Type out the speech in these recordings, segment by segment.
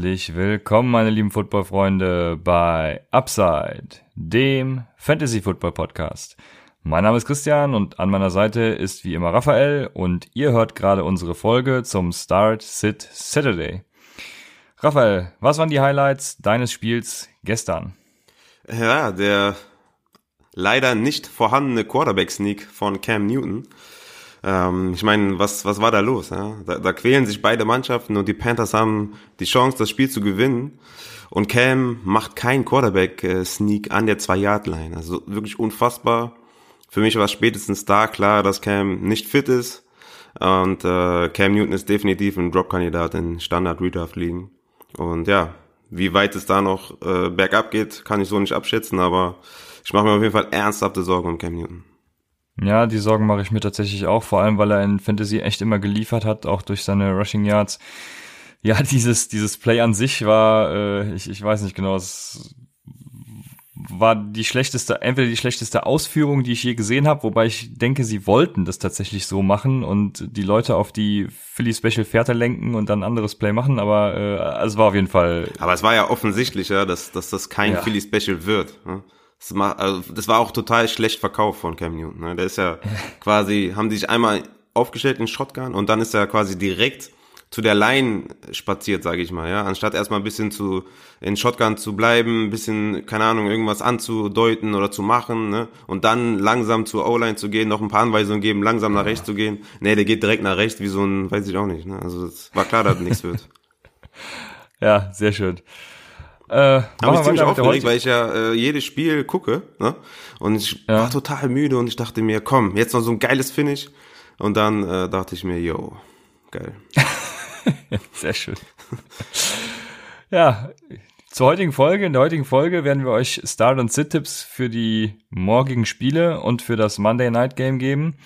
Herzlich willkommen, meine lieben Football-Freunde, bei Upside, dem Fantasy-Football-Podcast. Mein Name ist Christian und an meiner Seite ist wie immer Raphael und ihr hört gerade unsere Folge zum Start Sit Saturday. Raphael, was waren die Highlights deines Spiels gestern? Ja, der leider nicht vorhandene Quarterback-Sneak von Cam Newton ähm, ich meine, was, was war da los? Ja? Da, da quälen sich beide Mannschaften und die Panthers haben die Chance, das Spiel zu gewinnen. Und Cam macht keinen Quarterback-Sneak an der Zwei-Yard-Line. Also wirklich unfassbar. Für mich war es spätestens da klar, dass Cam nicht fit ist. Und äh, Cam Newton ist definitiv ein Drop-Kandidat in Standard-Redraft-Ligen. Und ja, wie weit es da noch äh, bergab geht, kann ich so nicht abschätzen, aber ich mache mir auf jeden Fall ernsthafte Sorgen um Cam Newton. Ja, die Sorgen mache ich mir tatsächlich auch, vor allem weil er in Fantasy echt immer geliefert hat, auch durch seine Rushing Yards. Ja, dieses, dieses Play an sich war, äh, ich, ich weiß nicht genau, es war die schlechteste, entweder die schlechteste Ausführung, die ich je gesehen habe, wobei ich denke, sie wollten das tatsächlich so machen und die Leute auf die Philly Special Fährte lenken und dann ein anderes Play machen, aber äh, es war auf jeden Fall. Aber es war ja offensichtlich, ja, dass, dass das kein ja. Philly Special wird. Ne? Das, war, also das war auch total schlecht verkauft von Cam Newton. Ne? Der ist ja quasi, haben die sich einmal aufgestellt in Shotgun und dann ist er quasi direkt zu der Line spaziert, sage ich mal, ja, anstatt erstmal ein bisschen zu in Shotgun zu bleiben, ein bisschen keine Ahnung irgendwas anzudeuten oder zu machen, ne, und dann langsam zur O-Line zu gehen, noch ein paar Anweisungen geben, langsam nach rechts zu gehen. Nee, der geht direkt nach rechts wie so ein, weiß ich auch nicht, ne? Also es war klar, dass nichts wird. Ja, sehr schön. Äh, Habe ich ziemlich aufgeregt, weil ich ja äh, jedes Spiel gucke. Ne? Und ich ja. war total müde und ich dachte mir, komm, jetzt noch so ein geiles Finish. Und dann äh, dachte ich mir, yo, geil. Sehr schön. ja, zur heutigen Folge. In der heutigen Folge werden wir euch Start- und Sit-Tipps für die morgigen Spiele und für das Monday Night Game geben.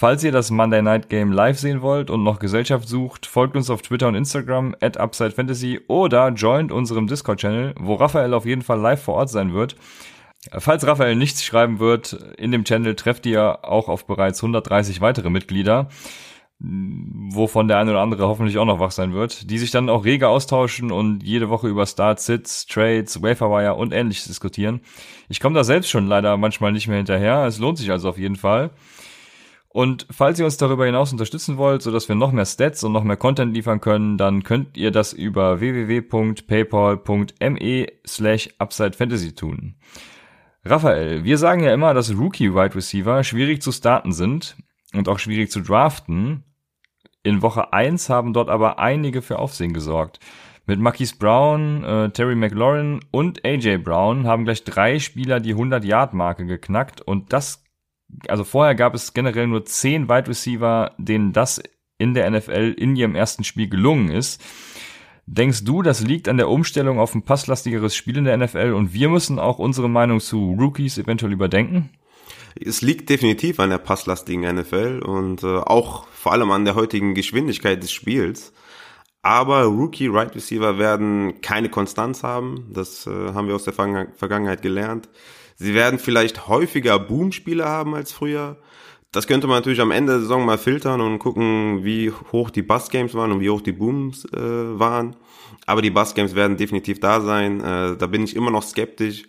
Falls ihr das Monday Night Game live sehen wollt und noch Gesellschaft sucht, folgt uns auf Twitter und Instagram at Upside Fantasy oder joint unserem Discord-Channel, wo Raphael auf jeden Fall live vor Ort sein wird. Falls Raphael nichts schreiben wird, in dem Channel trefft ihr auch auf bereits 130 weitere Mitglieder, wovon der eine oder andere hoffentlich auch noch wach sein wird, die sich dann auch rege austauschen und jede Woche über Start, Sits, Trades, Waferwire und ähnliches diskutieren. Ich komme da selbst schon leider manchmal nicht mehr hinterher, es lohnt sich also auf jeden Fall. Und falls ihr uns darüber hinaus unterstützen wollt, sodass wir noch mehr Stats und noch mehr Content liefern können, dann könnt ihr das über www.paypal.me slash UpsideFantasy tun. Raphael, wir sagen ja immer, dass Rookie-Wide Receiver schwierig zu starten sind und auch schwierig zu draften. In Woche 1 haben dort aber einige für Aufsehen gesorgt. Mit Marquise Brown, äh, Terry McLaurin und AJ Brown haben gleich drei Spieler die 100-Yard-Marke geknackt und das also vorher gab es generell nur zehn Wide Receiver, denen das in der NFL in ihrem ersten Spiel gelungen ist. Denkst du, das liegt an der Umstellung auf ein passlastigeres Spiel in der NFL und wir müssen auch unsere Meinung zu Rookies eventuell überdenken? Es liegt definitiv an der passlastigen NFL und äh, auch vor allem an der heutigen Geschwindigkeit des Spiels. Aber Rookie Right Receiver werden keine Konstanz haben. Das äh, haben wir aus der Vergangenheit gelernt. Sie werden vielleicht häufiger Boom-Spiele haben als früher. Das könnte man natürlich am Ende der Saison mal filtern und gucken, wie hoch die Bus-Games waren und wie hoch die Booms äh, waren. Aber die Bus-Games werden definitiv da sein. Äh, da bin ich immer noch skeptisch.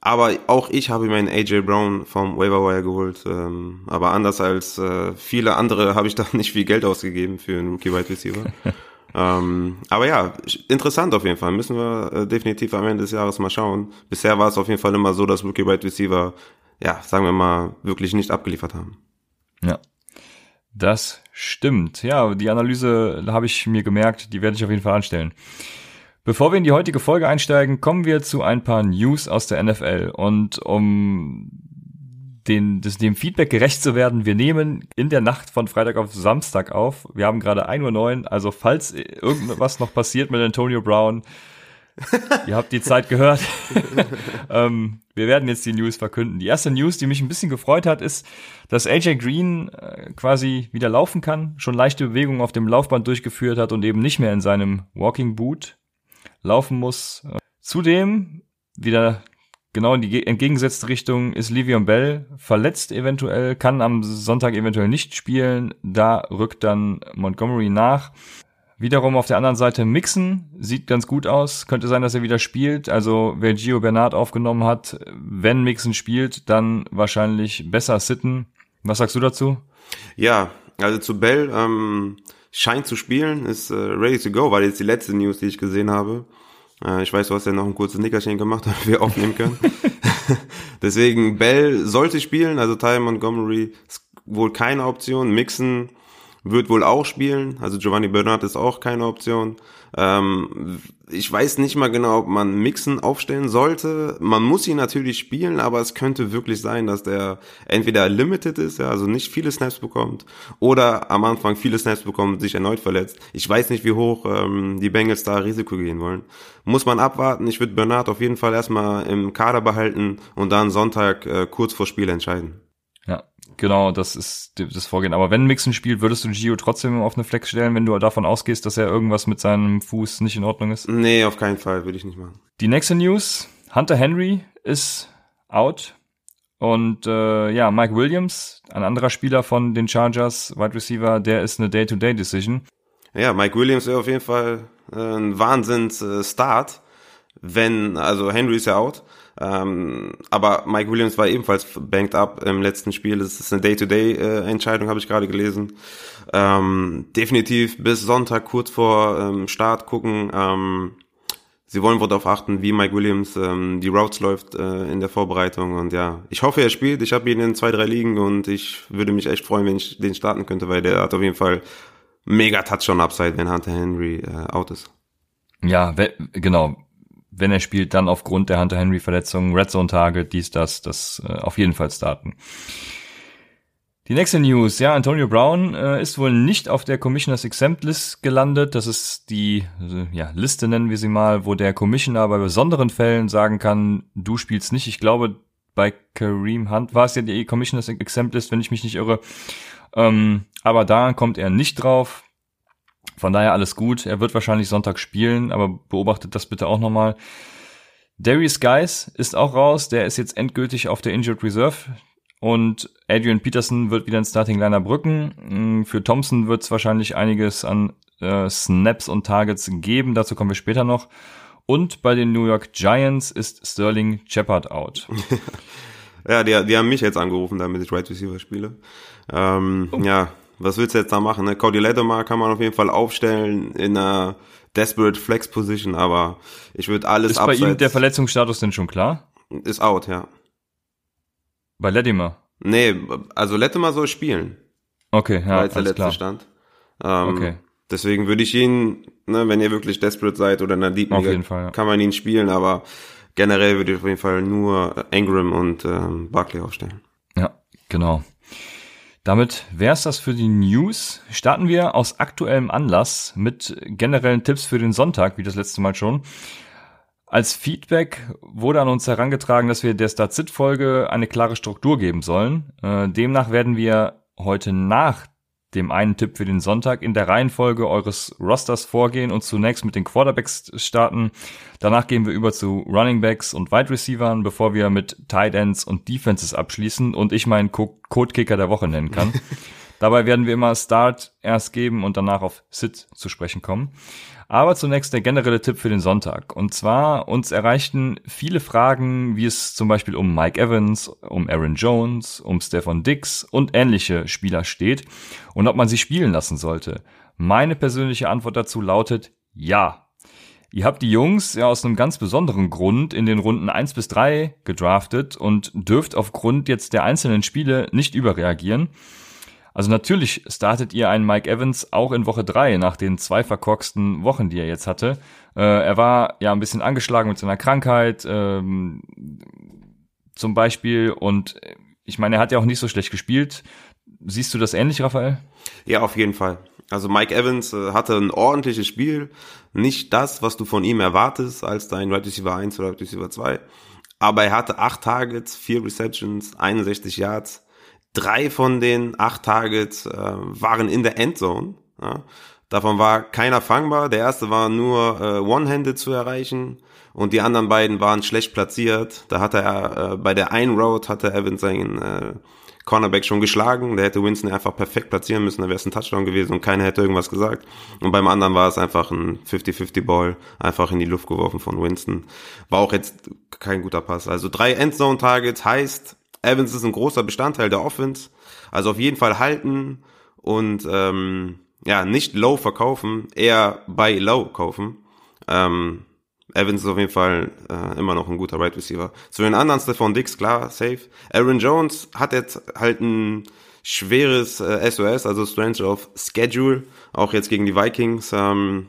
Aber auch ich habe mir einen AJ Brown vom Waiver Wire geholt. Ähm, aber anders als äh, viele andere habe ich da nicht viel Geld ausgegeben für einen Key Wide Receiver. Ähm, aber ja, interessant auf jeden Fall. Müssen wir äh, definitiv am Ende des Jahres mal schauen. Bisher war es auf jeden Fall immer so, dass Rookie Wide Receiver, ja, sagen wir mal, wirklich nicht abgeliefert haben. Ja. Das stimmt. Ja, die Analyse habe ich mir gemerkt, die werde ich auf jeden Fall anstellen. Bevor wir in die heutige Folge einsteigen, kommen wir zu ein paar News aus der NFL. Und um den, das, dem Feedback gerecht zu werden, wir nehmen in der Nacht von Freitag auf Samstag auf. Wir haben gerade 1.09 Uhr, also falls irgendwas noch passiert mit Antonio Brown, ihr habt die Zeit gehört. ähm, wir werden jetzt die News verkünden. Die erste News, die mich ein bisschen gefreut hat, ist, dass AJ Green äh, quasi wieder laufen kann, schon leichte Bewegungen auf dem Laufband durchgeführt hat und eben nicht mehr in seinem Walking Boot laufen muss. Zudem wieder genau in die entgegengesetzte Richtung ist Livion Bell verletzt eventuell, kann am Sonntag eventuell nicht spielen. Da rückt dann Montgomery nach. Wiederum auf der anderen Seite Mixen sieht ganz gut aus. Könnte sein, dass er wieder spielt. Also wer Gio Bernard aufgenommen hat, wenn Mixen spielt, dann wahrscheinlich besser sitten. Was sagst du dazu? Ja, also zu Bell ähm, scheint zu spielen, ist äh, ready to go, war jetzt die letzte News, die ich gesehen habe. Äh, ich weiß, du hast ja noch ein kurzes Nickerchen gemacht, damit wir aufnehmen können. Deswegen Bell sollte spielen, also Ty Montgomery ist wohl keine Option. Mixen wird wohl auch spielen. Also Giovanni Bernard ist auch keine Option. Ähm, ich weiß nicht mal genau, ob man Mixen aufstellen sollte. Man muss ihn natürlich spielen, aber es könnte wirklich sein, dass der entweder limited ist, ja, also nicht viele Snaps bekommt, oder am Anfang viele Snaps bekommt, sich erneut verletzt. Ich weiß nicht, wie hoch ähm, die Bengals da Risiko gehen wollen. Muss man abwarten. Ich würde Bernard auf jeden Fall erstmal im Kader behalten und dann Sonntag äh, kurz vor Spiel entscheiden. Ja, genau, das ist das Vorgehen. Aber wenn Mixen spielt, würdest du Gio trotzdem auf eine Flex stellen, wenn du davon ausgehst, dass er irgendwas mit seinem Fuß nicht in Ordnung ist? Nee, auf keinen Fall, würde ich nicht machen. Die nächste News, Hunter Henry ist out. Und äh, ja, Mike Williams, ein anderer Spieler von den Chargers, Wide Receiver, der ist eine Day-to-Day-Decision. Ja, Mike Williams wäre auf jeden Fall äh, ein Wahnsinns-Start, wenn, also Henry ist ja out, ähm, aber Mike Williams war ebenfalls banked up im letzten Spiel. Das ist eine Day-to-Day-Entscheidung, habe ich gerade gelesen. Ähm, definitiv bis Sonntag kurz vor ähm, Start gucken. Ähm, sie wollen wohl darauf achten, wie Mike Williams ähm, die Routes läuft äh, in der Vorbereitung. Und ja, ich hoffe, er spielt. Ich habe ihn in zwei, drei Ligen und ich würde mich echt freuen, wenn ich den starten könnte, weil der hat auf jeden Fall mega Touchdown-Upside, wenn Hunter Henry äh, out ist. Ja, genau wenn er spielt, dann aufgrund der Hunter Henry Verletzung, Red Zone Target, dies, das, das äh, auf jeden Fall starten. Die nächste News, ja, Antonio Brown äh, ist wohl nicht auf der Commissioners Exempt List gelandet. Das ist die also, ja, Liste, nennen wir sie mal, wo der Commissioner bei besonderen Fällen sagen kann, du spielst nicht. Ich glaube, bei Kareem Hunt war es ja die Commissioners Exempt List, wenn ich mich nicht irre. Ähm, aber da kommt er nicht drauf. Von daher alles gut. Er wird wahrscheinlich Sonntag spielen, aber beobachtet das bitte auch nochmal. Darius Guys ist auch raus. Der ist jetzt endgültig auf der Injured Reserve. Und Adrian Peterson wird wieder ins Starting Liner brücken. Mm, für Thompson wird es wahrscheinlich einiges an äh, Snaps und Targets geben. Dazu kommen wir später noch. Und bei den New York Giants ist Sterling Shepard out. ja, die, die haben mich jetzt angerufen, damit ich Right Receiver spiele. Ähm, oh. Ja, was willst du jetzt da machen? Ne? Cody Latimer kann man auf jeden Fall aufstellen in einer Desperate Flex Position, aber ich würde alles Ist bei ihm der Verletzungsstatus denn schon klar? Ist out, ja. Bei Latimer? Nee, also Latimer soll spielen. Okay, ja, Weil der letzte klar. Stand. Ähm, okay. Deswegen würde ich ihn, ne, wenn ihr wirklich desperate seid oder in einer Deep Liga, ja. kann man ihn spielen, aber generell würde ich auf jeden Fall nur Ingram und ähm, Barkley aufstellen. Ja, genau. Damit wär's das für die News. Starten wir aus aktuellem Anlass mit generellen Tipps für den Sonntag, wie das letzte Mal schon. Als Feedback wurde an uns herangetragen, dass wir der Start-Sit-Folge eine klare Struktur geben sollen. Äh, demnach werden wir heute nach dem einen Tipp für den Sonntag in der Reihenfolge eures Rosters vorgehen und zunächst mit den Quarterbacks starten. Danach gehen wir über zu Running Backs und Wide Receivers, bevor wir mit Tight Ends und Defenses abschließen und ich meinen Code-Kicker der Woche nennen kann. Dabei werden wir immer Start erst geben und danach auf Sit zu sprechen kommen. Aber zunächst der generelle Tipp für den Sonntag. Und zwar, uns erreichten viele Fragen, wie es zum Beispiel um Mike Evans, um Aaron Jones, um Stefan Dix und ähnliche Spieler steht und ob man sie spielen lassen sollte. Meine persönliche Antwort dazu lautet ja. Ihr habt die Jungs ja aus einem ganz besonderen Grund in den Runden 1 bis 3 gedraftet und dürft aufgrund jetzt der einzelnen Spiele nicht überreagieren. Also natürlich startet ihr einen Mike Evans auch in Woche drei nach den zwei verkorksten Wochen, die er jetzt hatte. Äh, er war ja ein bisschen angeschlagen mit seiner Krankheit ähm, zum Beispiel und ich meine, er hat ja auch nicht so schlecht gespielt. Siehst du das ähnlich, Raphael? Ja, auf jeden Fall. Also Mike Evans äh, hatte ein ordentliches Spiel. Nicht das, was du von ihm erwartest als dein Right Receiver 1 oder Right Receiver 2. Aber er hatte acht Targets, vier Receptions, 61 Yards Drei von den acht Targets äh, waren in der Endzone. Ja. Davon war keiner fangbar. Der erste war nur äh, One-Handed zu erreichen und die anderen beiden waren schlecht platziert. Da hatte er äh, bei der einen Road hatte Evans seinen äh, Cornerback schon geschlagen. Der hätte Winston einfach perfekt platzieren müssen, dann wäre es ein Touchdown gewesen und keiner hätte irgendwas gesagt. Und beim anderen war es einfach ein 50-50-Ball, einfach in die Luft geworfen von Winston. War auch jetzt kein guter Pass. Also drei Endzone-Targets heißt, Evans ist ein großer Bestandteil der Offense. Also auf jeden Fall halten und ähm, ja, nicht low verkaufen, eher bei low kaufen. Ähm, Evans ist auf jeden Fall äh, immer noch ein guter Right Receiver. Zu den anderen Stephon Dix, klar, safe. Aaron Jones hat jetzt halt ein schweres äh, SOS, also Strange of Schedule, auch jetzt gegen die Vikings. Ähm,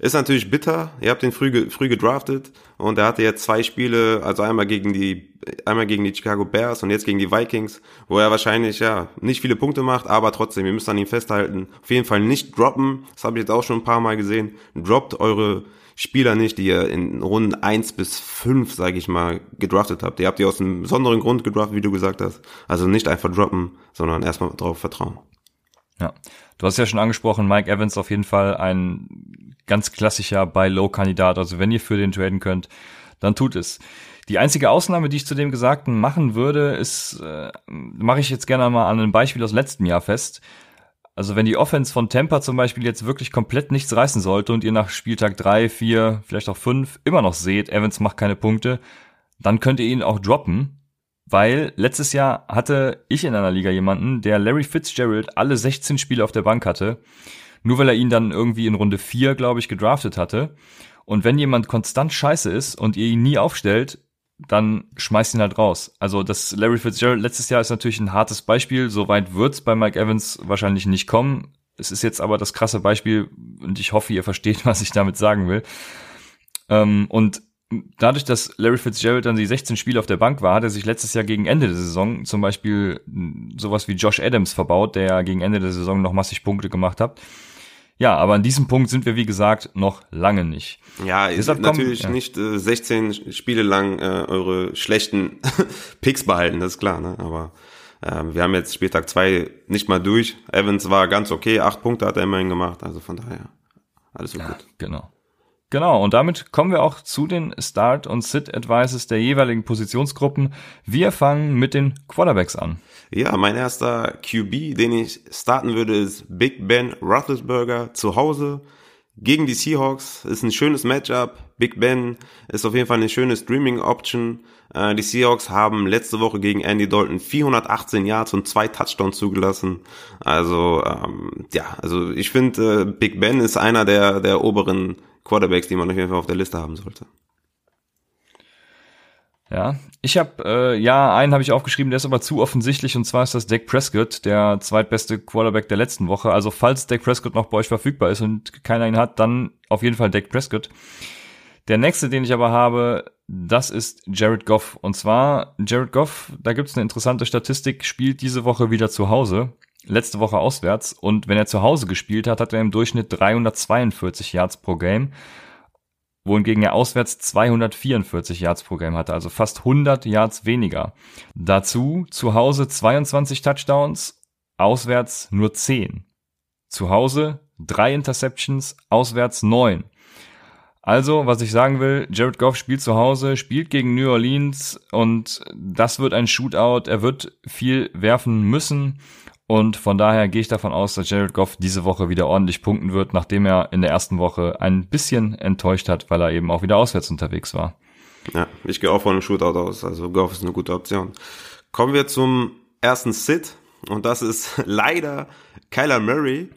ist natürlich bitter. Ihr habt ihn früh, früh gedraftet und er hatte jetzt zwei Spiele, also einmal gegen die, einmal gegen die Chicago Bears und jetzt gegen die Vikings, wo er wahrscheinlich ja nicht viele Punkte macht, aber trotzdem, ihr müsst an ihm festhalten. Auf jeden Fall nicht droppen. Das habe ich jetzt auch schon ein paar Mal gesehen. Droppt eure Spieler nicht, die ihr in Runden eins bis fünf, sage ich mal, gedraftet habt. Ihr habt die aus einem besonderen Grund gedraftet, wie du gesagt hast. Also nicht einfach droppen, sondern erstmal drauf vertrauen. Ja, du hast ja schon angesprochen, Mike Evans auf jeden Fall ein ganz klassischer Buy-Low-Kandidat. Also wenn ihr für den traden könnt, dann tut es. Die einzige Ausnahme, die ich zu dem Gesagten machen würde, ist, äh, mache ich jetzt gerne mal an einem Beispiel aus letztem Jahr fest. Also wenn die Offense von Tampa zum Beispiel jetzt wirklich komplett nichts reißen sollte und ihr nach Spieltag drei, vier, vielleicht auch fünf immer noch seht, Evans macht keine Punkte, dann könnt ihr ihn auch droppen, weil letztes Jahr hatte ich in einer Liga jemanden, der Larry Fitzgerald alle 16 Spiele auf der Bank hatte, nur weil er ihn dann irgendwie in Runde vier, glaube ich, gedraftet hatte. Und wenn jemand konstant scheiße ist und ihr ihn nie aufstellt, dann schmeißt ihn halt raus. Also das Larry Fitzgerald letztes Jahr ist natürlich ein hartes Beispiel. Soweit wird's bei Mike Evans wahrscheinlich nicht kommen. Es ist jetzt aber das krasse Beispiel und ich hoffe, ihr versteht, was ich damit sagen will. Ähm, und dadurch, dass Larry Fitzgerald dann die 16 Spiele auf der Bank war, hat er sich letztes Jahr gegen Ende der Saison zum Beispiel sowas wie Josh Adams verbaut, der ja gegen Ende der Saison noch massig Punkte gemacht hat. Ja, aber an diesem Punkt sind wir, wie gesagt, noch lange nicht. Ja, Deshalb natürlich kommen, ja. nicht äh, 16 Spiele lang äh, eure schlechten Picks behalten, das ist klar, ne? aber ähm, wir haben jetzt Spieltag zwei nicht mal durch. Evans war ganz okay, acht Punkte hat er immerhin gemacht, also von daher alles so ja, gut. Genau. Genau, und damit kommen wir auch zu den Start- und Sit-Advices der jeweiligen Positionsgruppen. Wir fangen mit den Quarterbacks an. Ja, mein erster QB, den ich starten würde, ist Big Ben Roethlisberger zu Hause gegen die Seahawks. Ist ein schönes Matchup. Big Ben ist auf jeden Fall eine schöne Streaming-Option. Äh, die Seahawks haben letzte Woche gegen Andy Dalton 418 Yards und zwei Touchdowns zugelassen. Also ähm, ja, also ich finde, äh, Big Ben ist einer der der oberen Quarterbacks, die man auf jeden Fall auf der Liste haben sollte. Ja, ich habe äh, ja einen habe ich aufgeschrieben, der ist aber zu offensichtlich und zwar ist das Dak Prescott, der zweitbeste Quarterback der letzten Woche. Also falls Dak Prescott noch bei euch verfügbar ist und keiner ihn hat, dann auf jeden Fall Dak Prescott. Der nächste, den ich aber habe, das ist Jared Goff. Und zwar Jared Goff, da gibt's eine interessante Statistik, spielt diese Woche wieder zu Hause letzte Woche auswärts und wenn er zu Hause gespielt hat, hat er im Durchschnitt 342 Yards pro Game, wohingegen er auswärts 244 Yards pro Game hatte, also fast 100 Yards weniger. Dazu zu Hause 22 Touchdowns, auswärts nur 10. Zu Hause drei Interceptions, auswärts 9. Also, was ich sagen will, Jared Goff spielt zu Hause, spielt gegen New Orleans und das wird ein Shootout. Er wird viel werfen müssen und von daher gehe ich davon aus, dass Jared Goff diese Woche wieder ordentlich punkten wird, nachdem er in der ersten Woche ein bisschen enttäuscht hat, weil er eben auch wieder auswärts unterwegs war. Ja, ich gehe auch von einem Shootout aus. Also Goff ist eine gute Option. Kommen wir zum ersten Sit. Und das ist leider Kyler Murray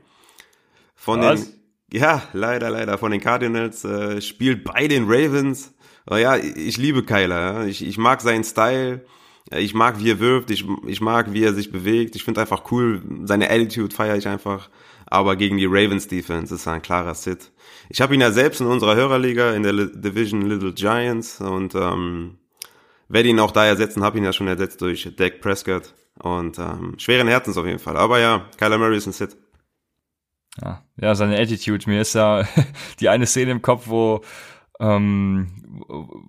von Was? den, ja, leider, leider von den Cardinals, äh, spielt bei den Ravens. Oh ja, ich liebe Kyler. Ja. Ich, ich mag seinen Style. Ich mag, wie er wirft, ich, ich mag, wie er sich bewegt. Ich finde einfach cool, seine Attitude feiere ich einfach. Aber gegen die Ravens Defense ist er ein klarer Sit. Ich habe ihn ja selbst in unserer Hörerliga in der Division Little Giants und ähm, werde ihn auch da ersetzen, habe ihn ja schon ersetzt durch Dak Prescott und ähm, schweren Herzens auf jeden Fall. Aber ja, Kyler Murray ist ein Sit. Ja, ja, seine Attitude. Mir ist ja die eine Szene im Kopf, wo ähm,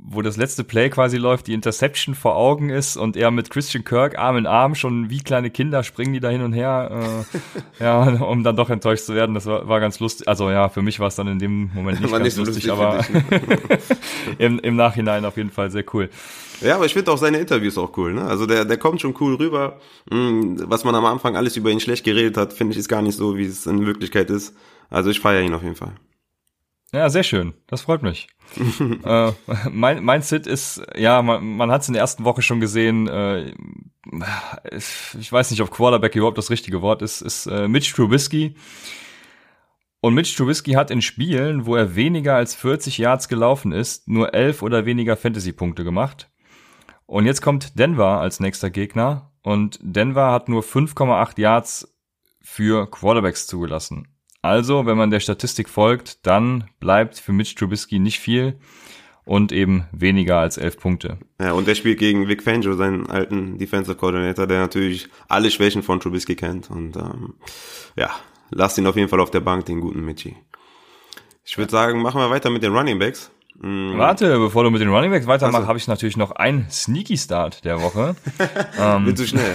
wo das letzte Play quasi läuft, die Interception vor Augen ist und er mit Christian Kirk Arm in Arm schon wie kleine Kinder springen die da hin und her, äh, ja, um dann doch enttäuscht zu werden. Das war, war ganz lustig. Also ja, für mich war es dann in dem Moment nicht ganz nicht so lustig, lustig aber im, im Nachhinein auf jeden Fall sehr cool. Ja, aber ich finde auch seine Interviews auch cool. Ne? Also der, der kommt schon cool rüber. Hm, was man am Anfang alles über ihn schlecht geredet hat, finde ich, ist gar nicht so, wie es in Wirklichkeit ist. Also ich feiere ihn auf jeden Fall. Ja, sehr schön. Das freut mich. äh, mein, mein Sit ist, ja, man, man hat es in der ersten Woche schon gesehen, äh, ich weiß nicht, ob Quarterback überhaupt das richtige Wort ist, ist äh, Mitch Trubisky. Und Mitch Trubisky hat in Spielen, wo er weniger als 40 Yards gelaufen ist, nur 11 oder weniger Fantasy-Punkte gemacht. Und jetzt kommt Denver als nächster Gegner und Denver hat nur 5,8 Yards für Quarterbacks zugelassen. Also, wenn man der Statistik folgt, dann bleibt für Mitch Trubisky nicht viel und eben weniger als elf Punkte. Ja, und der spielt gegen Vic Fangio, seinen alten Defensive Coordinator, der natürlich alle Schwächen von Trubisky kennt. Und ähm, ja, lasst ihn auf jeden Fall auf der Bank, den guten Mitchie. Ich würde sagen, machen wir weiter mit den Running Backs. Mm. Warte, bevor du mit den Running Backs weitermachst, also. habe ich natürlich noch einen Sneaky Start der Woche. ähm, Bin zu schnell.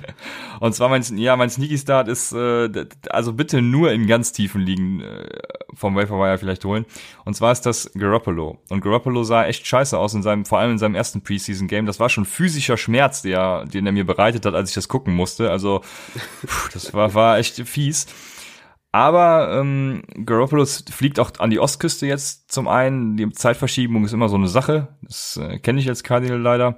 und zwar mein, ja, mein Sneaky Start ist, äh, also bitte nur in ganz tiefen Ligen äh, vom Waferwire vielleicht holen. Und zwar ist das Garoppolo. Und Garoppolo sah echt scheiße aus in seinem, vor allem in seinem ersten Preseason Game. Das war schon physischer Schmerz, der, den er mir bereitet hat, als ich das gucken musste. Also, pff, das war, war echt fies. Aber ähm, Garoppolo fliegt auch an die Ostküste jetzt zum einen. Die Zeitverschiebung ist immer so eine Sache. Das äh, kenne ich als Cardinal leider.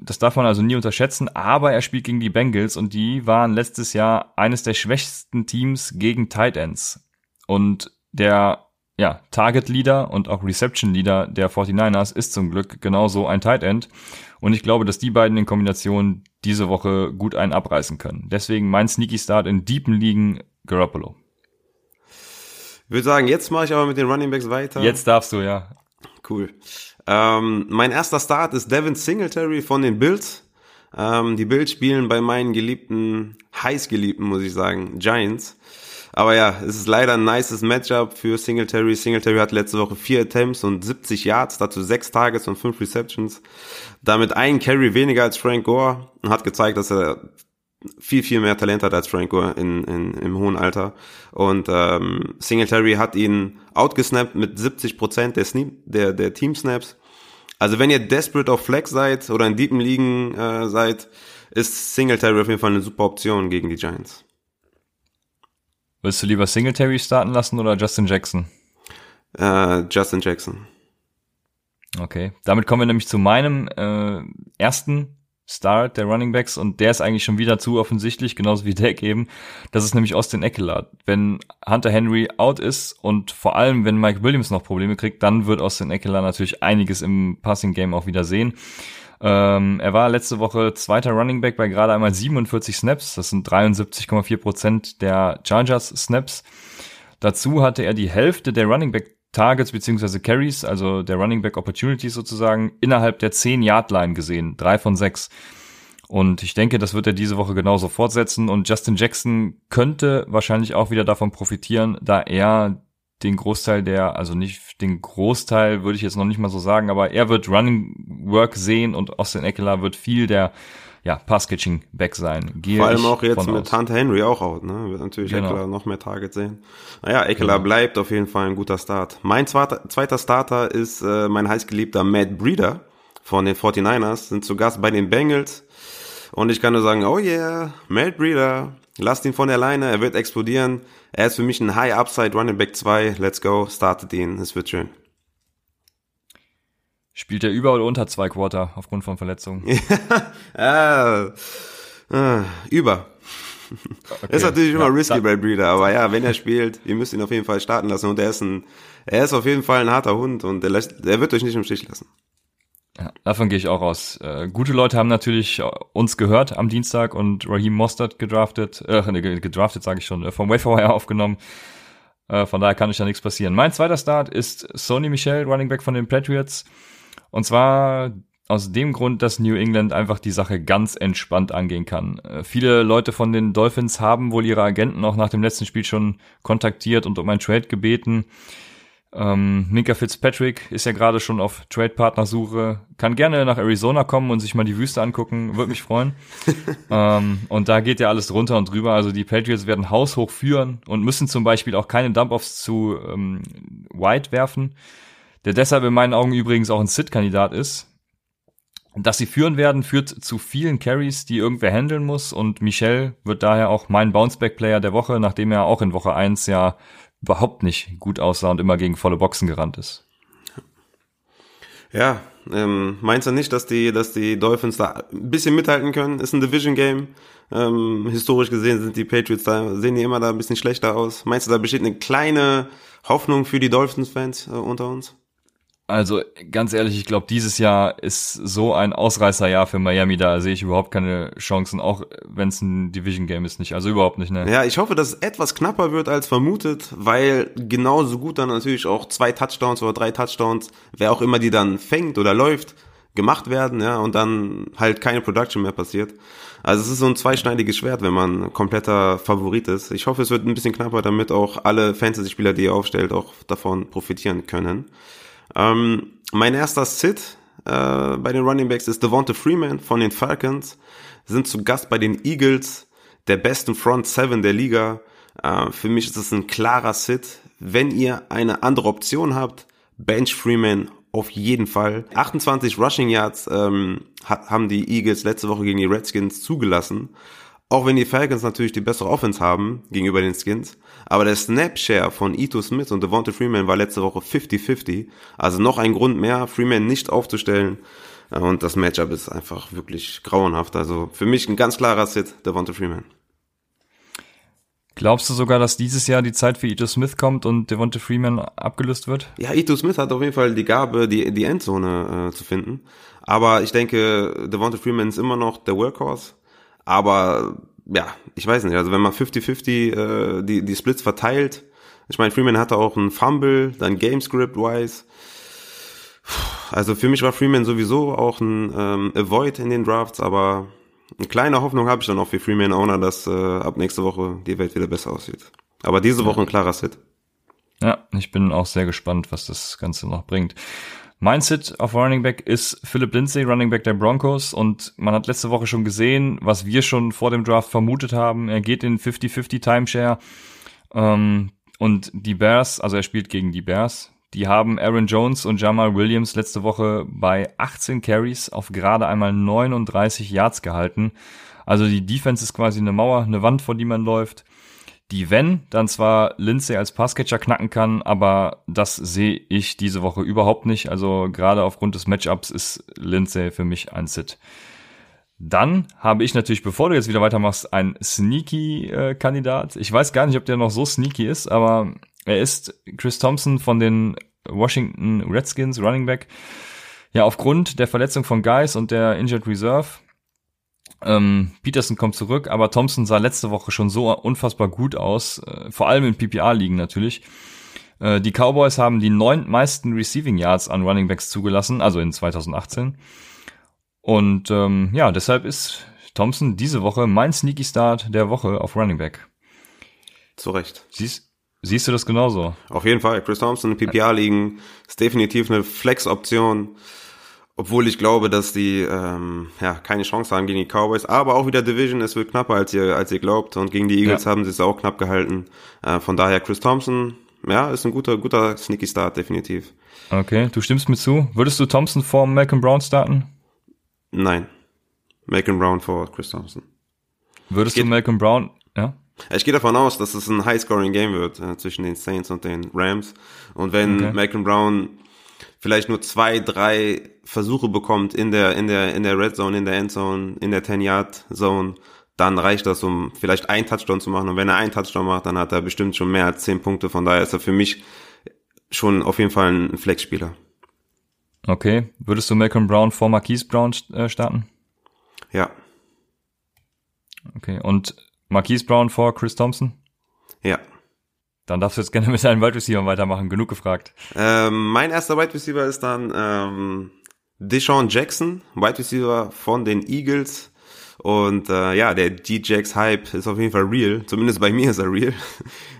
Das darf man also nie unterschätzen. Aber er spielt gegen die Bengals und die waren letztes Jahr eines der schwächsten Teams gegen Tight Ends. Und der ja, Target Leader und auch Reception Leader der 49ers ist zum Glück genauso ein Tight End. Und ich glaube, dass die beiden in Kombination diese Woche gut einen abreißen können. Deswegen mein Sneaky Start in deepen Ligen Garoppolo. Ich würde sagen, jetzt mache ich aber mit den Running Backs weiter. Jetzt darfst du, ja. Cool. Ähm, mein erster Start ist Devin Singletary von den Bills. Ähm, die Bills spielen bei meinen geliebten, heiß geliebten, muss ich sagen, Giants. Aber ja, es ist leider ein nices Matchup für Singletary. Singletary hat letzte Woche vier Attempts und 70 Yards, dazu sechs Targets und fünf Receptions. Damit ein Carry weniger als Frank Gore und hat gezeigt, dass er viel, viel mehr Talent hat als Franco in, in, im hohen Alter. Und ähm, Singletary hat ihn outgesnappt mit 70 Prozent der, Sneap, der, der Team-Snaps. Also wenn ihr desperate auf Flex seid oder in deepen Ligen äh, seid, ist Singletary auf jeden Fall eine super Option gegen die Giants. Willst du lieber Singletary starten lassen oder Justin Jackson? Äh, Justin Jackson. Okay, damit kommen wir nämlich zu meinem äh, ersten Start der Running Backs und der ist eigentlich schon wieder zu offensichtlich, genauso wie Deck eben. Das ist nämlich Austin Eckler. Wenn Hunter Henry out ist und vor allem, wenn Mike Williams noch Probleme kriegt, dann wird Austin Eckler natürlich einiges im Passing Game auch wieder sehen. Ähm, er war letzte Woche zweiter Running Back bei gerade einmal 47 Snaps. Das sind 73,4 Prozent der Chargers Snaps. Dazu hatte er die Hälfte der Running Back Targets beziehungsweise Carries, also der Running Back Opportunities sozusagen, innerhalb der 10-Yard-Line gesehen. Drei von sechs. Und ich denke, das wird er diese Woche genauso fortsetzen. Und Justin Jackson könnte wahrscheinlich auch wieder davon profitieren, da er den Großteil der, also nicht den Großteil würde ich jetzt noch nicht mal so sagen, aber er wird Running Work sehen und Austin Eckler wird viel der ja, Pass-Catching-Back sein. Gehe Vor allem auch jetzt mit aus. Hunter Henry auch out, ne? Wird natürlich genau. Eckler noch mehr Targets sehen. Naja, Eckler genau. bleibt auf jeden Fall ein guter Start. Mein zweiter, zweiter Starter ist äh, mein heißgeliebter Matt Breeder von den 49ers, sind zu Gast bei den Bengals. Und ich kann nur sagen, oh yeah, Matt Breeder, lasst ihn von der Leine, er wird explodieren. Er ist für mich ein High-Upside Running Back 2, let's go, startet ihn, es wird schön. Spielt er über oder unter zwei Quarter aufgrund von Verletzungen? ja, äh, über. Okay. Ist natürlich immer ja, risky bei Breeder, aber ja, wenn er spielt, ihr müsst ihn auf jeden Fall starten lassen und er ist ein, er ist auf jeden Fall ein harter Hund und er, er wird euch nicht im Stich lassen. Ja, davon gehe ich auch aus. Äh, gute Leute haben natürlich uns gehört am Dienstag und Raheem Mostert gedraftet, äh, ne, gedraftet sage ich schon, äh, vom Waferwire aufgenommen. Äh, von daher kann euch da nichts passieren. Mein zweiter Start ist Sony Michel, Running Back von den Patriots. Und zwar aus dem Grund, dass New England einfach die Sache ganz entspannt angehen kann. Äh, viele Leute von den Dolphins haben wohl ihre Agenten auch nach dem letzten Spiel schon kontaktiert und um ein Trade gebeten. Ähm, Minka Fitzpatrick ist ja gerade schon auf Trade-Partner-Suche. Kann gerne nach Arizona kommen und sich mal die Wüste angucken. Würde mich freuen. ähm, und da geht ja alles drunter und drüber. Also die Patriots werden haushoch führen und müssen zum Beispiel auch keine Dump-Offs zu ähm, White werfen, der deshalb in meinen Augen übrigens auch ein Sit-Kandidat ist. Dass sie führen werden, führt zu vielen Carries, die irgendwer handeln muss. Und Michel wird daher auch mein Bounceback-Player der Woche, nachdem er auch in Woche 1 ja überhaupt nicht gut aussah und immer gegen volle Boxen gerannt ist. Ja, ähm, meinst du nicht, dass die, dass die Dolphins da ein bisschen mithalten können? Ist ein Division Game. Ähm, historisch gesehen sind die Patriots da, sehen die immer da ein bisschen schlechter aus. Meinst du, da besteht eine kleine Hoffnung für die Dolphins-Fans äh, unter uns? Also ganz ehrlich, ich glaube, dieses Jahr ist so ein Ausreißerjahr für Miami, da sehe ich überhaupt keine Chancen, auch wenn es ein Division Game ist nicht. Also überhaupt nicht, ne? Ja, ich hoffe, dass es etwas knapper wird als vermutet, weil genauso gut dann natürlich auch zwei Touchdowns oder drei Touchdowns, wer auch immer die dann fängt oder läuft, gemacht werden, ja, und dann halt keine Production mehr passiert. Also es ist so ein zweischneidiges Schwert, wenn man kompletter Favorit ist. Ich hoffe, es wird ein bisschen knapper, damit auch alle Fantasy-Spieler, die ihr aufstellt, auch davon profitieren können. Ähm, mein erster Sit äh, bei den Running Backs ist Devonta Freeman von den Falcons. Sind zu Gast bei den Eagles, der besten Front Seven der Liga. Äh, für mich ist es ein klarer Sit. Wenn ihr eine andere Option habt, Bench Freeman auf jeden Fall. 28 Rushing Yards ähm, haben die Eagles letzte Woche gegen die Redskins zugelassen. Auch wenn die Falcons natürlich die bessere Offense haben gegenüber den Skins. Aber der Snapshare von Ito Smith und Devonta Freeman war letzte Woche 50-50. Also noch ein Grund mehr, Freeman nicht aufzustellen. Und das Matchup ist einfach wirklich grauenhaft. Also für mich ein ganz klarer Sit, Devonta Freeman. Glaubst du sogar, dass dieses Jahr die Zeit für Ito Smith kommt und Devonta Freeman abgelöst wird? Ja, Ito Smith hat auf jeden Fall die Gabe, die, die Endzone äh, zu finden. Aber ich denke, Devonta Freeman ist immer noch der Workhorse. Aber ja, ich weiß nicht, also wenn man 50-50 äh, die, die Splits verteilt, ich meine, Freeman hatte auch einen Fumble, dann Gamescript-wise. Also für mich war Freeman sowieso auch ein ähm, Avoid in den Drafts, aber eine kleine Hoffnung habe ich dann auch für Freeman Owner, dass äh, ab nächste Woche die Welt wieder besser aussieht. Aber diese Woche ein klarer Sit. Ja, ich bin auch sehr gespannt, was das Ganze noch bringt. Mein Sit auf Running Back ist Philip Lindsay, Running Back der Broncos. Und man hat letzte Woche schon gesehen, was wir schon vor dem Draft vermutet haben. Er geht in 50-50 Timeshare. Ähm, und die Bears, also er spielt gegen die Bears, die haben Aaron Jones und Jamal Williams letzte Woche bei 18 Carries auf gerade einmal 39 Yards gehalten. Also die Defense ist quasi eine Mauer, eine Wand, vor die man läuft die wenn, dann zwar Lindsay als Passcatcher knacken kann, aber das sehe ich diese Woche überhaupt nicht. Also gerade aufgrund des Matchups ist Lindsay für mich ein Sit. Dann habe ich natürlich, bevor du jetzt wieder weitermachst, einen Sneaky-Kandidat. ich weiß gar nicht, ob der noch so sneaky ist, aber er ist Chris Thompson von den Washington Redskins, Running Back. Ja, aufgrund der Verletzung von Guys und der Injured Reserve ähm, Peterson kommt zurück, aber Thompson sah letzte Woche schon so unfassbar gut aus, äh, vor allem in PPR-Ligen natürlich. Äh, die Cowboys haben die neun meisten Receiving Yards an Running Backs zugelassen, also in 2018. Und ähm, ja, deshalb ist Thompson diese Woche mein Sneaky Start der Woche auf Running Back. Zu Recht. Siehst, siehst du das genauso? Auf jeden Fall. Chris Thompson in PPR-Ligen ist definitiv eine Flex-Option. Obwohl ich glaube, dass die ähm, ja keine Chance haben gegen die Cowboys, aber auch wieder Division, es wird knapper als ihr als ihr glaubt und gegen die Eagles ja. haben sie es auch knapp gehalten. Äh, von daher Chris Thompson, ja, ist ein guter guter sneaky Start definitiv. Okay, du stimmst mir zu. Würdest du Thompson vor Malcolm Brown starten? Nein. Malcolm Brown vor Chris Thompson. Würdest Geht, du Malcolm Brown, ja? Ich gehe davon aus, dass es ein High-Scoring-Game wird äh, zwischen den Saints und den Rams. Und wenn okay. Malcolm Brown vielleicht nur zwei, drei Versuche bekommt in der, in der, in der Red Zone, in der Endzone, in der 10-Yard-Zone, dann reicht das, um vielleicht einen Touchdown zu machen. Und wenn er einen Touchdown macht, dann hat er bestimmt schon mehr als zehn Punkte. Von daher ist er für mich schon auf jeden Fall ein Flexspieler. Okay. Würdest du Malcolm Brown vor Marquise Brown äh, starten? Ja. Okay. Und Marquise Brown vor Chris Thompson? Ja. Dann darfst du jetzt gerne mit deinen Wide Receiver weitermachen. Genug gefragt. Ähm, mein erster Wide Receiver ist dann ähm, Deshaun Jackson, Wide Receiver von den Eagles. Und äh, ja, der D-Jax-Hype ist auf jeden Fall real. Zumindest bei mir ist er real.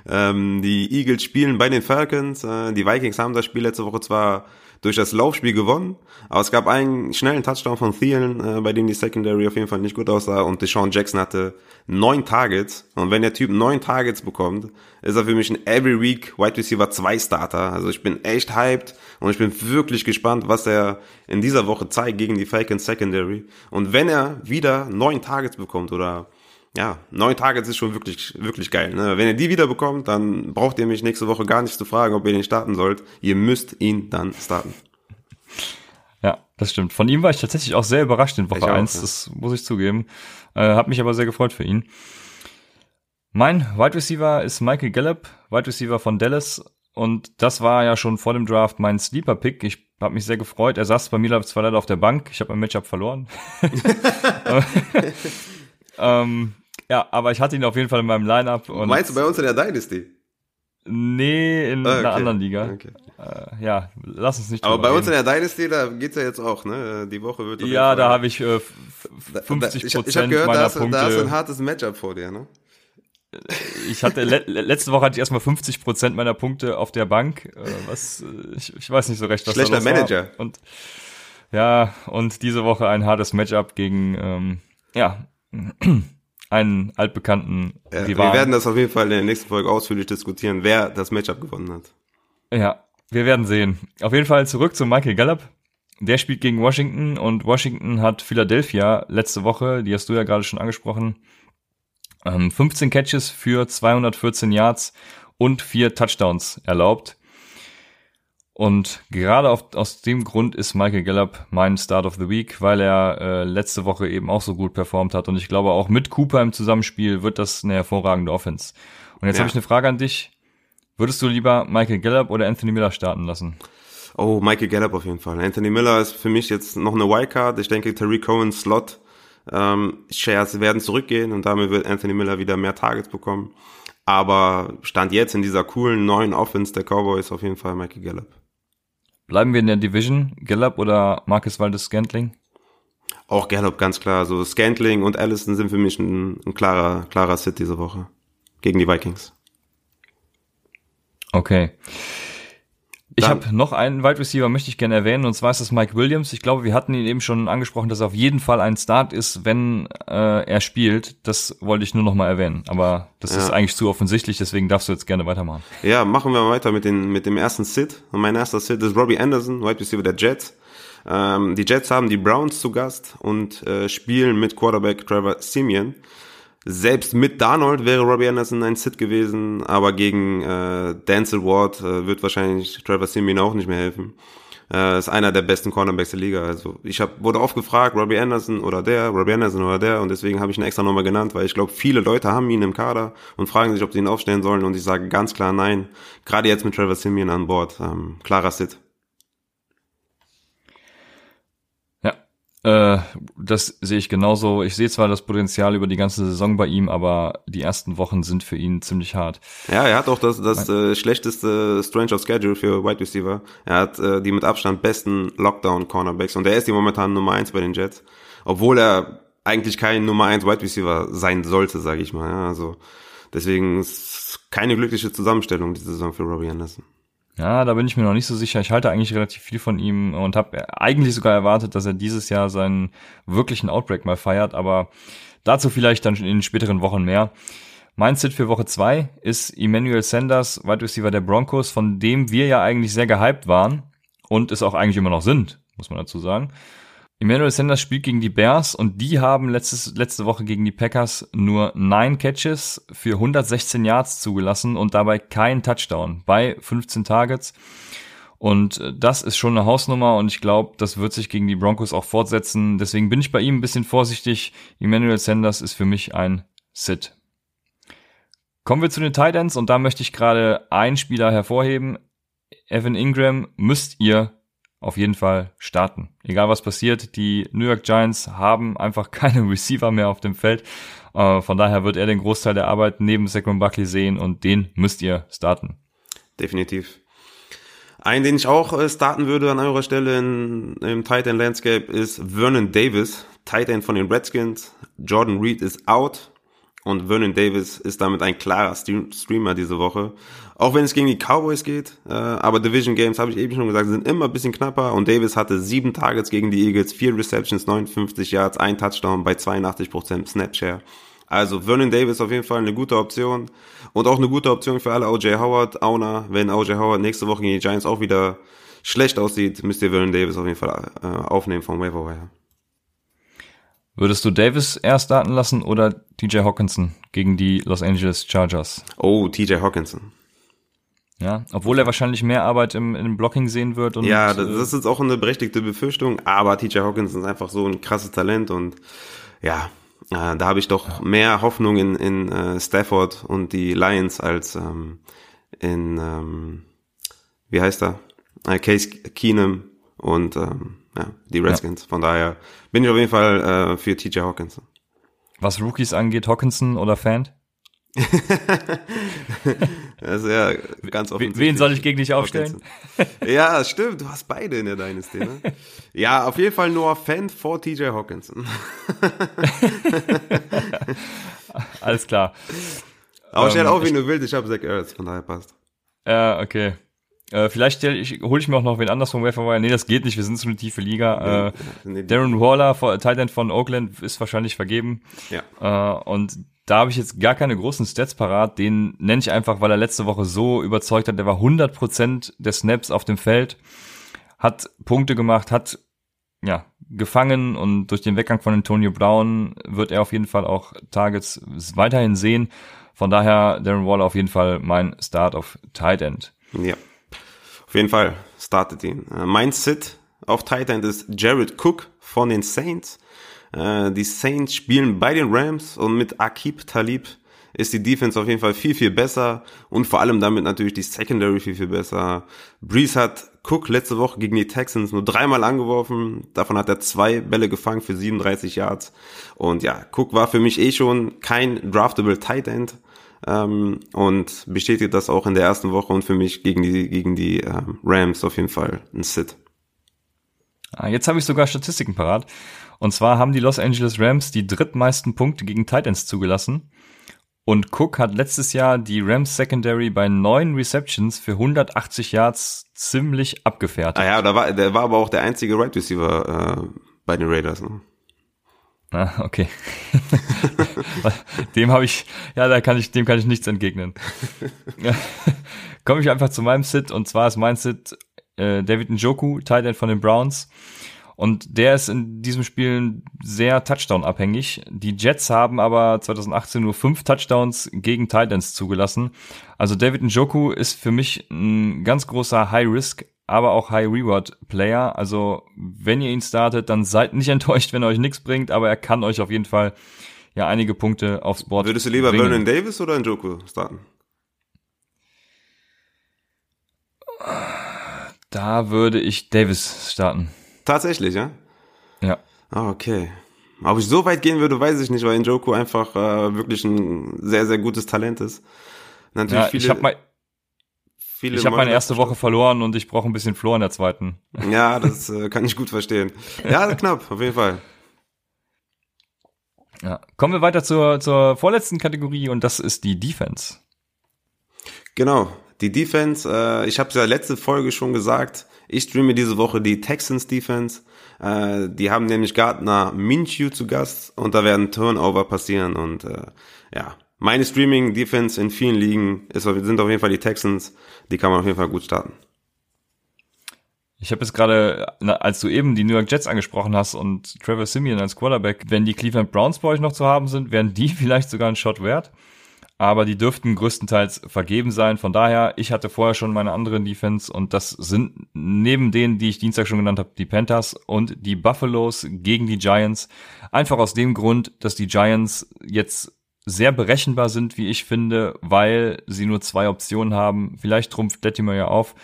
Ähm, die Eagles spielen bei den Falcons. Äh, die Vikings haben das Spiel letzte Woche zwar durch das Laufspiel gewonnen. Aber es gab einen schnellen Touchdown von Thielen, äh, bei dem die Secondary auf jeden Fall nicht gut aussah. Und Deshaun Jackson hatte neun Targets. Und wenn der Typ neun Targets bekommt, ist er für mich ein Every Week Wide Receiver 2 Starter. Also ich bin echt hyped und ich bin wirklich gespannt, was er in dieser Woche zeigt gegen die Falcons Secondary. Und wenn er wieder neun Targets bekommt oder ja, neun Targets ist schon wirklich, wirklich geil. Ne? Wenn ihr die wieder bekommt, dann braucht ihr mich nächste Woche gar nicht zu fragen, ob ihr den starten sollt. Ihr müsst ihn dann starten. Ja, das stimmt. Von ihm war ich tatsächlich auch sehr überrascht in Woche 1, ja. das muss ich zugeben. Äh, hab mich aber sehr gefreut für ihn. Mein Wide Receiver ist Michael Gallup, Wide Receiver von Dallas. Und das war ja schon vor dem Draft mein Sleeper-Pick. Ich habe mich sehr gefreut. Er saß bei mir zwar leider auf der Bank. Ich habe mein Matchup verloren. ähm, ja, aber ich hatte ihn auf jeden Fall in meinem Lineup. Und Meinst du bei uns in der Dynasty? Nee, in ah, okay. einer anderen Liga. Okay. Äh, ja, lass uns nicht Aber bei reden. uns in der Dynasty, da geht's ja jetzt auch, ne? Die Woche wird Ja, da habe ich äh, 50 Prozent ich, ich gehört, meiner da hast, Punkte. Da hast du ein hartes Matchup vor dir, ne? Äh, ich hatte le letzte Woche hatte ich erstmal 50 Prozent meiner Punkte auf der Bank, äh, was ich, ich weiß nicht so recht, was Schlechter da Manager. War. Und ja, und diese Woche ein hartes Matchup gegen ähm, ja einen altbekannten ja, Wir werden das auf jeden Fall in der nächsten Folge ausführlich diskutieren, wer das Matchup gewonnen hat. Ja, wir werden sehen. Auf jeden Fall zurück zu Michael Gallup. Der spielt gegen Washington und Washington hat Philadelphia letzte Woche, die hast du ja gerade schon angesprochen, 15 ähm, Catches für 214 Yards und vier Touchdowns erlaubt. Und gerade auf, aus dem Grund ist Michael Gallup mein Start of the Week, weil er äh, letzte Woche eben auch so gut performt hat. Und ich glaube, auch mit Cooper im Zusammenspiel wird das eine hervorragende Offense. Und jetzt ja. habe ich eine Frage an dich. Würdest du lieber Michael Gallup oder Anthony Miller starten lassen? Oh, Michael Gallup auf jeden Fall. Anthony Miller ist für mich jetzt noch eine Wildcard. Ich denke, Terry Cohen Slot ähm, Shares werden zurückgehen und damit wird Anthony Miller wieder mehr Targets bekommen. Aber stand jetzt in dieser coolen neuen Offense der Cowboys auf jeden Fall Michael Gallup. Bleiben wir in der Division, Gallup oder Marcus Waldes Scantling? Auch Gallup, ganz klar. Also Scantling und Allison sind für mich ein, ein klarer, klarer Sit diese Woche. Gegen die Vikings. Okay. Ich habe noch einen Wide Receiver, möchte ich gerne erwähnen, und zwar ist das Mike Williams. Ich glaube, wir hatten ihn eben schon angesprochen, dass er auf jeden Fall ein Start ist, wenn äh, er spielt. Das wollte ich nur noch mal erwähnen. Aber das ja. ist eigentlich zu offensichtlich, deswegen darfst du jetzt gerne weitermachen. Ja, machen wir weiter mit, den, mit dem ersten Sit. Und mein erster Sit ist Robbie Anderson, Wide Receiver der Jets. Ähm, die Jets haben die Browns zu Gast und äh, spielen mit Quarterback Trevor Simeon. Selbst mit Darnold wäre Robbie Anderson ein Sit gewesen, aber gegen äh, Denzel Ward äh, wird wahrscheinlich Trevor Simeon auch nicht mehr helfen. Äh, ist einer der besten Cornerbacks der Liga. Also ich hab, wurde oft gefragt, Robbie Anderson oder der, Robbie Anderson oder der, und deswegen habe ich ihn extra nochmal genannt, weil ich glaube, viele Leute haben ihn im Kader und fragen sich, ob sie ihn aufstellen sollen, und ich sage ganz klar nein. Gerade jetzt mit Trevor Simeon an Bord, ähm, klarer Sit. Äh, das sehe ich genauso. Ich sehe zwar das Potenzial über die ganze Saison bei ihm, aber die ersten Wochen sind für ihn ziemlich hart. Ja, er hat auch das, das äh, schlechteste Strange of Schedule für Wide Receiver. Er hat äh, die mit Abstand besten Lockdown-Cornerbacks und er ist die momentan Nummer eins bei den Jets. Obwohl er eigentlich kein Nummer eins Wide Receiver sein sollte, sage ich mal. Ja, also deswegen ist keine glückliche Zusammenstellung diese Saison für Robbie Anderson. Ja, da bin ich mir noch nicht so sicher. Ich halte eigentlich relativ viel von ihm und habe eigentlich sogar erwartet, dass er dieses Jahr seinen wirklichen Outbreak mal feiert, aber dazu vielleicht dann in den späteren Wochen mehr. Mein Sit für Woche zwei ist Emmanuel Sanders, Wide Receiver der Broncos, von dem wir ja eigentlich sehr gehypt waren und es auch eigentlich immer noch sind, muss man dazu sagen. Emmanuel Sanders spielt gegen die Bears und die haben letztes, letzte Woche gegen die Packers nur neun Catches für 116 Yards zugelassen und dabei kein Touchdown bei 15 Targets. Und äh, das ist schon eine Hausnummer und ich glaube, das wird sich gegen die Broncos auch fortsetzen. Deswegen bin ich bei ihm ein bisschen vorsichtig. Emmanuel Sanders ist für mich ein Sit. Kommen wir zu den Titans und da möchte ich gerade einen Spieler hervorheben. Evan Ingram müsst ihr auf jeden Fall starten. Egal was passiert, die New York Giants haben einfach keine Receiver mehr auf dem Feld. Äh, von daher wird er den Großteil der Arbeit neben Saquon Buckley sehen und den müsst ihr starten. Definitiv. Einen, den ich auch äh, starten würde an eurer Stelle in, im Titan Landscape ist Vernon Davis, Titan von den Redskins. Jordan Reed ist out Und Vernon Davis ist damit ein klarer Streamer diese Woche. Auch wenn es gegen die Cowboys geht, äh, aber Division Games, habe ich eben schon gesagt, sind immer ein bisschen knapper. Und Davis hatte sieben Targets gegen die Eagles, vier Receptions, 59 Yards, ein Touchdown bei 82% Snapshare. Also Vernon Davis auf jeden Fall eine gute Option. Und auch eine gute Option für alle OJ Howard, Owner. Wenn OJ Howard nächste Woche gegen die Giants auch wieder schlecht aussieht, müsst ihr Vernon Davis auf jeden Fall äh, aufnehmen vom Waiver Wire. Würdest du Davis erst starten lassen oder TJ Hawkinson gegen die Los Angeles Chargers? Oh, TJ Hawkinson. Ja, obwohl er wahrscheinlich mehr Arbeit im, im Blocking sehen wird. Und, ja, das, das ist auch eine berechtigte Befürchtung, aber TJ Hawkinson ist einfach so ein krasses Talent und ja, äh, da habe ich doch mehr Hoffnung in, in äh, Stafford und die Lions als ähm, in, ähm, wie heißt er, äh, Case Keenum und ähm, ja, die Redskins. Ja. Von daher bin ich auf jeden Fall äh, für TJ Hawkinson. Was Rookies angeht, Hawkinson oder Fan? also ja, ganz offensichtlich. Wen soll ich gegen dich aufstellen? ja, stimmt, du hast beide in der Dynasty, ne? Ja, auf jeden Fall nur Fan vor TJ Hawkinson. Alles klar. Aber stell ähm, auf, wie du willst, ich habe Zach Ertz, von daher passt. Ja, okay. Äh, vielleicht ich, hole ich mir auch noch wen anders vom Waferwire. Nee, das geht nicht, wir sind so eine tiefe Liga. äh, Darren Waller, Titan von Oakland, ist wahrscheinlich vergeben. Ja. Äh, und da habe ich jetzt gar keine großen Stats parat. Den nenne ich einfach, weil er letzte Woche so überzeugt hat. Der war 100% der Snaps auf dem Feld, hat Punkte gemacht, hat ja gefangen und durch den Weggang von Antonio Brown wird er auf jeden Fall auch Targets weiterhin sehen. Von daher Darren Waller auf jeden Fall mein Start auf Tight End. Ja. Jeden Fall startet ihn. Äh, mein Sit auf Tight End ist Jared Cook von den Saints. Äh, die Saints spielen bei den Rams und mit Akib Talib ist die Defense auf jeden Fall viel, viel besser und vor allem damit natürlich die Secondary viel, viel besser. Breeze hat Cook letzte Woche gegen die Texans nur dreimal angeworfen. Davon hat er zwei Bälle gefangen für 37 Yards. Und ja, Cook war für mich eh schon kein draftable Tight End ähm, und bestätigt das auch in der ersten Woche und für mich gegen die, gegen die ähm, Rams auf jeden Fall ein Sit. Ah, jetzt habe ich sogar Statistiken parat. Und zwar haben die Los Angeles Rams die drittmeisten Punkte gegen Titans zugelassen. Und Cook hat letztes Jahr die Rams Secondary bei neun Receptions für 180 Yards ziemlich abgefertigt. Ah ja, da war, der war aber auch der einzige Right Receiver äh, bei den Raiders. Ne? Ah, okay. dem habe ich, ja, da kann ich, dem kann ich nichts entgegnen. Komme ich einfach zu meinem Sit und zwar ist mein Sit äh, David Njoku, Tight End von den Browns. Und der ist in diesem Spiel sehr Touchdown-abhängig. Die Jets haben aber 2018 nur fünf Touchdowns gegen Titans zugelassen. Also David Njoku ist für mich ein ganz großer High-Risk, aber auch High-Reward-Player. Also wenn ihr ihn startet, dann seid nicht enttäuscht, wenn er euch nichts bringt, aber er kann euch auf jeden Fall ja einige Punkte aufs Board Würdest du lieber bringen. Vernon Davis oder Njoku starten? Da würde ich Davis starten. Tatsächlich, ja? Ja. Ah, okay. Ob ich so weit gehen würde, weiß ich nicht, weil Njoku einfach äh, wirklich ein sehr, sehr gutes Talent ist. Natürlich ja, viele, ich habe mein, viele ich habe meine erste Woche verloren und ich brauche ein bisschen Flor in der zweiten. Ja, das äh, kann ich gut verstehen. Ja, knapp, auf jeden Fall. Ja. Kommen wir weiter zur, zur vorletzten Kategorie und das ist die Defense. Genau, die Defense, äh, ich habe es ja letzte Folge schon gesagt, ich streame diese Woche die Texans Defense. Äh, die haben nämlich Gardner Minshew zu Gast und da werden Turnover passieren und äh, ja, meine Streaming Defense in vielen Ligen ist, sind auf jeden Fall die Texans. Die kann man auf jeden Fall gut starten. Ich habe jetzt gerade, als du eben die New York Jets angesprochen hast und Trevor Simeon als Quarterback, wenn die Cleveland Browns bei euch noch zu haben sind, wären die vielleicht sogar ein Shot wert aber die dürften größtenteils vergeben sein. Von daher, ich hatte vorher schon meine anderen Defense und das sind neben denen, die ich Dienstag schon genannt habe, die Panthers und die Buffaloes gegen die Giants. Einfach aus dem Grund, dass die Giants jetzt sehr berechenbar sind, wie ich finde, weil sie nur zwei Optionen haben. Vielleicht trumpft Latimer ja auf,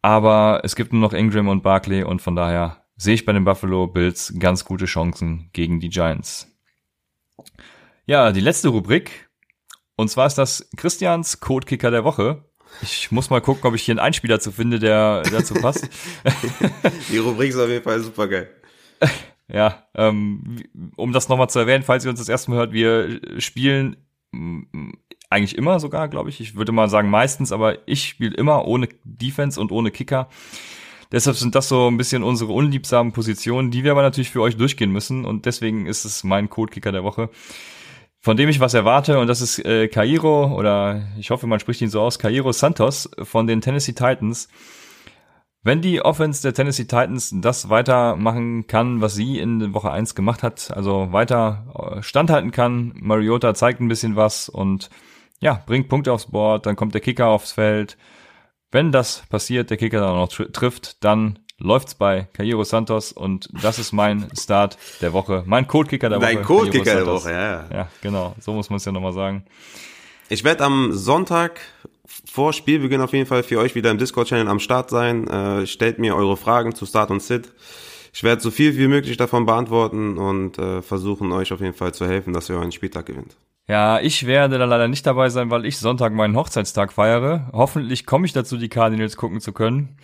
aber es gibt nur noch Ingram und Barkley und von daher sehe ich bei den Buffalo Bills ganz gute Chancen gegen die Giants. Ja, die letzte Rubrik und zwar ist das Christians Codekicker der Woche. Ich muss mal gucken, ob ich hier einen Einspieler zu finde, der dazu passt. Die Rubrik ist auf jeden Fall super geil. Ja, ähm, um das nochmal zu erwähnen, falls ihr uns das erste Mal hört, wir spielen eigentlich immer sogar, glaube ich. Ich würde mal sagen meistens, aber ich spiele immer ohne Defense und ohne Kicker. Deshalb sind das so ein bisschen unsere unliebsamen Positionen, die wir aber natürlich für euch durchgehen müssen. Und deswegen ist es mein Codekicker der Woche, von dem ich was erwarte. Und das ist äh, Cairo oder ich hoffe, man spricht ihn so aus, Cairo Santos von den Tennessee Titans. Wenn die Offense der Tennessee Titans das weitermachen kann, was sie in Woche 1 gemacht hat, also weiter äh, standhalten kann, Mariota zeigt ein bisschen was und ja, bringt Punkte aufs Board, dann kommt der Kicker aufs Feld. Wenn das passiert, der Kicker dann noch tr trifft, dann läuft's bei Cairo Santos und das ist mein Start der Woche, mein Codekicker der Woche. Dein Codekicker der Woche, ja. Ja, genau, so muss man es ja nochmal sagen. Ich werde am Sonntag vor Spielbeginn auf jeden Fall für euch wieder im Discord-Channel am Start sein. Äh, stellt mir eure Fragen zu Start und Sit. Ich werde so viel wie möglich davon beantworten und äh, versuchen euch auf jeden Fall zu helfen, dass ihr euren Spieltag gewinnt. Ja, ich werde da leider nicht dabei sein, weil ich Sonntag meinen Hochzeitstag feiere. Hoffentlich komme ich dazu, die Cardinals gucken zu können.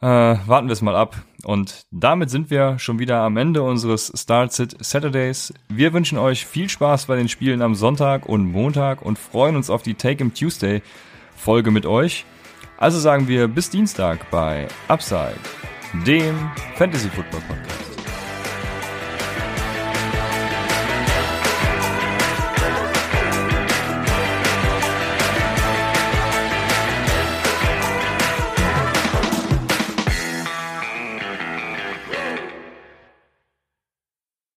Äh, warten wir es mal ab. Und damit sind wir schon wieder am Ende unseres Start Sit Saturdays. Wir wünschen euch viel Spaß bei den Spielen am Sonntag und Montag und freuen uns auf die Take 'em Tuesday Folge mit euch. Also sagen wir bis Dienstag bei Upside, dem Fantasy Football Podcast.